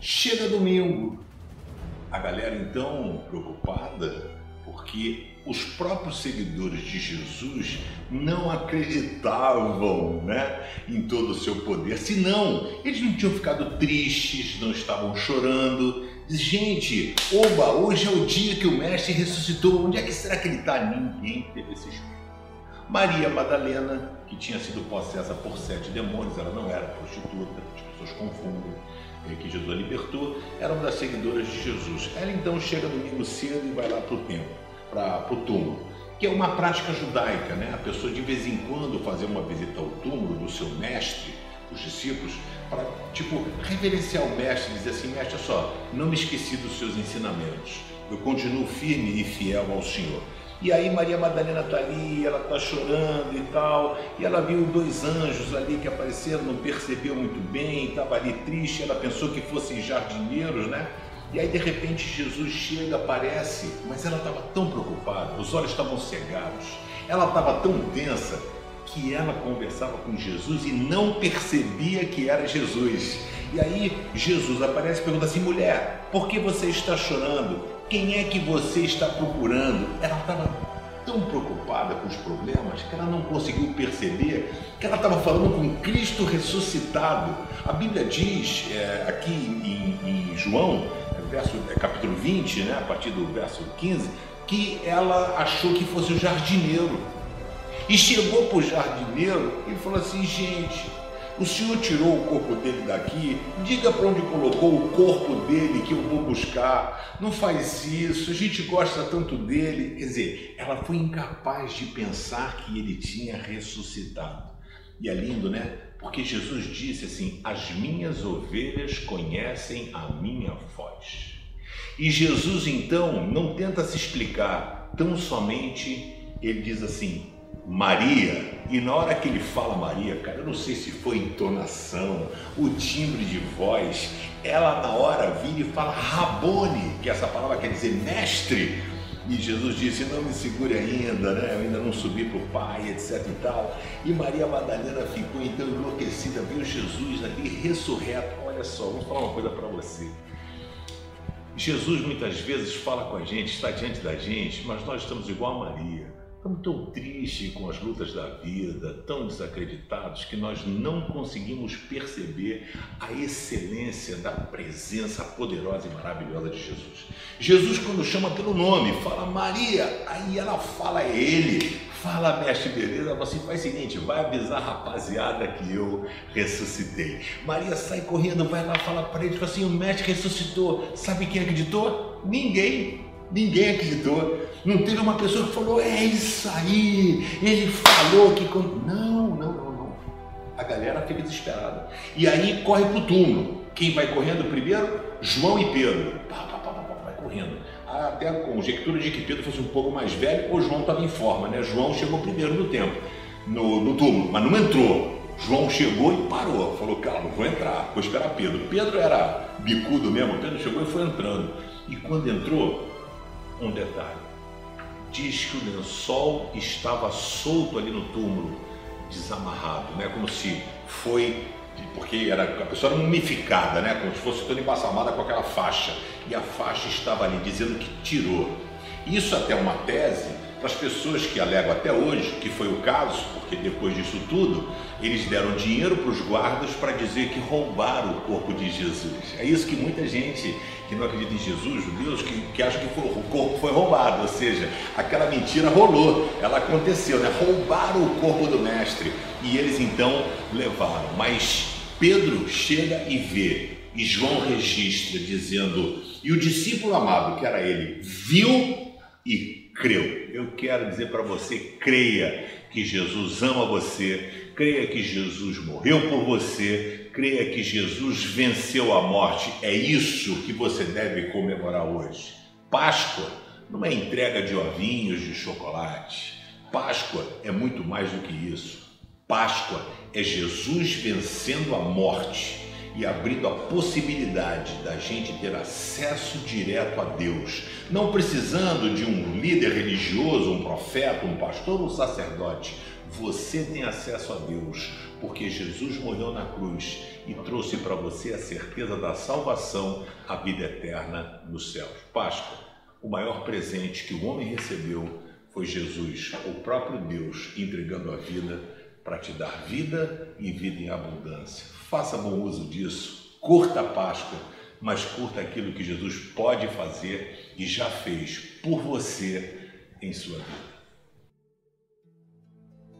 Chega domingo. A galera então preocupada porque os próprios seguidores de Jesus não acreditavam né, em todo o seu poder. Senão, eles não tinham ficado tristes, não estavam chorando. Gente, oba, hoje é o dia que o Mestre ressuscitou. Onde é que será que ele está? Ninguém teve esse espírito. Maria Madalena, que tinha sido possessa por sete demônios, ela não era prostituta, as pessoas confundem é, que Jesus a libertou, era uma das seguidoras de Jesus. Ela então chega domingo cedo e vai lá para o templo, para o túmulo, que é uma prática judaica, né? A pessoa de vez em quando fazer uma visita ao túmulo do seu mestre, os discípulos, para tipo reverenciar o mestre, dizer assim, mestre, olha só, não me esqueci dos seus ensinamentos, eu continuo firme e fiel ao Senhor. E aí Maria Madalena está ali, ela está chorando e tal, e ela viu dois anjos ali que apareceram, não percebeu muito bem, estava ali triste, ela pensou que fossem jardineiros, né? E aí de repente Jesus chega, aparece, mas ela estava tão preocupada, os olhos estavam cegados, ela estava tão tensa que ela conversava com Jesus e não percebia que era Jesus. E aí Jesus aparece e pergunta assim: mulher, por que você está chorando? Quem é que você está procurando? Ela estava tão preocupada com os problemas que ela não conseguiu perceber que ela estava falando com Cristo ressuscitado. A Bíblia diz é, aqui em, em João, verso, é, capítulo 20, né, a partir do verso 15, que ela achou que fosse o jardineiro. E chegou para o jardineiro e falou assim: gente, o Senhor tirou o corpo dele daqui, diga para onde colocou o corpo dele que eu vou buscar. Não faz isso, a gente gosta tanto dele. Quer dizer, ela foi incapaz de pensar que ele tinha ressuscitado. E é lindo, né? Porque Jesus disse assim: As minhas ovelhas conhecem a minha voz. E Jesus então não tenta se explicar, tão somente ele diz assim: Maria, e na hora que ele fala Maria, cara, eu não sei se foi entonação, o timbre de voz, ela na hora vira e fala Rabone, que essa palavra quer dizer mestre. E Jesus disse: Não me segure ainda, né? Eu ainda não subi para o Pai, etc e tal. E Maria Madalena ficou então enlouquecida, viu Jesus ali ressurreto. Olha só, vou falar uma coisa para você. Jesus muitas vezes fala com a gente, está diante da gente, mas nós estamos igual a Maria. Estamos tão tristes com as lutas da vida, tão desacreditados, que nós não conseguimos perceber a excelência da presença poderosa e maravilhosa de Jesus. Jesus, quando chama pelo nome, fala Maria, aí ela fala é Ele, fala mestre, beleza? Você faz o seguinte, vai avisar a rapaziada que eu ressuscitei. Maria sai correndo, vai lá, fala para ele, fala assim: o mestre ressuscitou. Sabe quem acreditou? Ninguém. Ninguém acreditou. Não teve uma pessoa que falou, é isso aí, ele falou que. Não, não, não, não. A galera fica desesperada. E aí corre para o túmulo. Quem vai correndo primeiro? João e Pedro. Pá, pá, pá, pá, vai correndo. Até a conjectura de que Pedro fosse um pouco mais velho, ou João estava em forma, né? João chegou primeiro no tempo, no, no túmulo, mas não entrou. João chegou e parou, falou, cara, não vou entrar, vou esperar Pedro. Pedro era bicudo mesmo, Pedro chegou e foi entrando. E quando entrou, um detalhe. Diz que o lençol estava solto ali no túmulo, desamarrado, né? como se foi, porque era, a pessoa era mumificada, né? como se fosse toda embalsamada com aquela faixa, e a faixa estava ali dizendo que tirou. Isso até uma tese as pessoas que alegam até hoje, que foi o caso, porque depois disso tudo, eles deram dinheiro para os guardas para dizer que roubaram o corpo de Jesus. É isso que muita gente que não acredita em Jesus, judeus, que, que acham que foi, o corpo foi roubado, ou seja, aquela mentira rolou, ela aconteceu, né? roubaram o corpo do mestre e eles então levaram. Mas Pedro chega e vê, e João registra dizendo, e o discípulo amado, que era ele, viu e creu. Eu quero dizer para você, creia que Jesus ama você, creia que Jesus morreu por você, creia que Jesus venceu a morte. É isso que você deve comemorar hoje. Páscoa não é entrega de ovinhos de chocolate. Páscoa é muito mais do que isso. Páscoa é Jesus vencendo a morte e abrindo a possibilidade da gente ter acesso direto a Deus, não precisando de um líder religioso, um profeta, um pastor, um sacerdote. Você tem acesso a Deus, porque Jesus morreu na cruz e trouxe para você a certeza da salvação, a vida eterna nos céus. Páscoa, o maior presente que o homem recebeu foi Jesus, o próprio Deus, entregando a vida para te dar vida e vida em abundância. Faça bom uso disso, curta a Páscoa, mas curta aquilo que Jesus pode fazer e já fez por você em sua vida.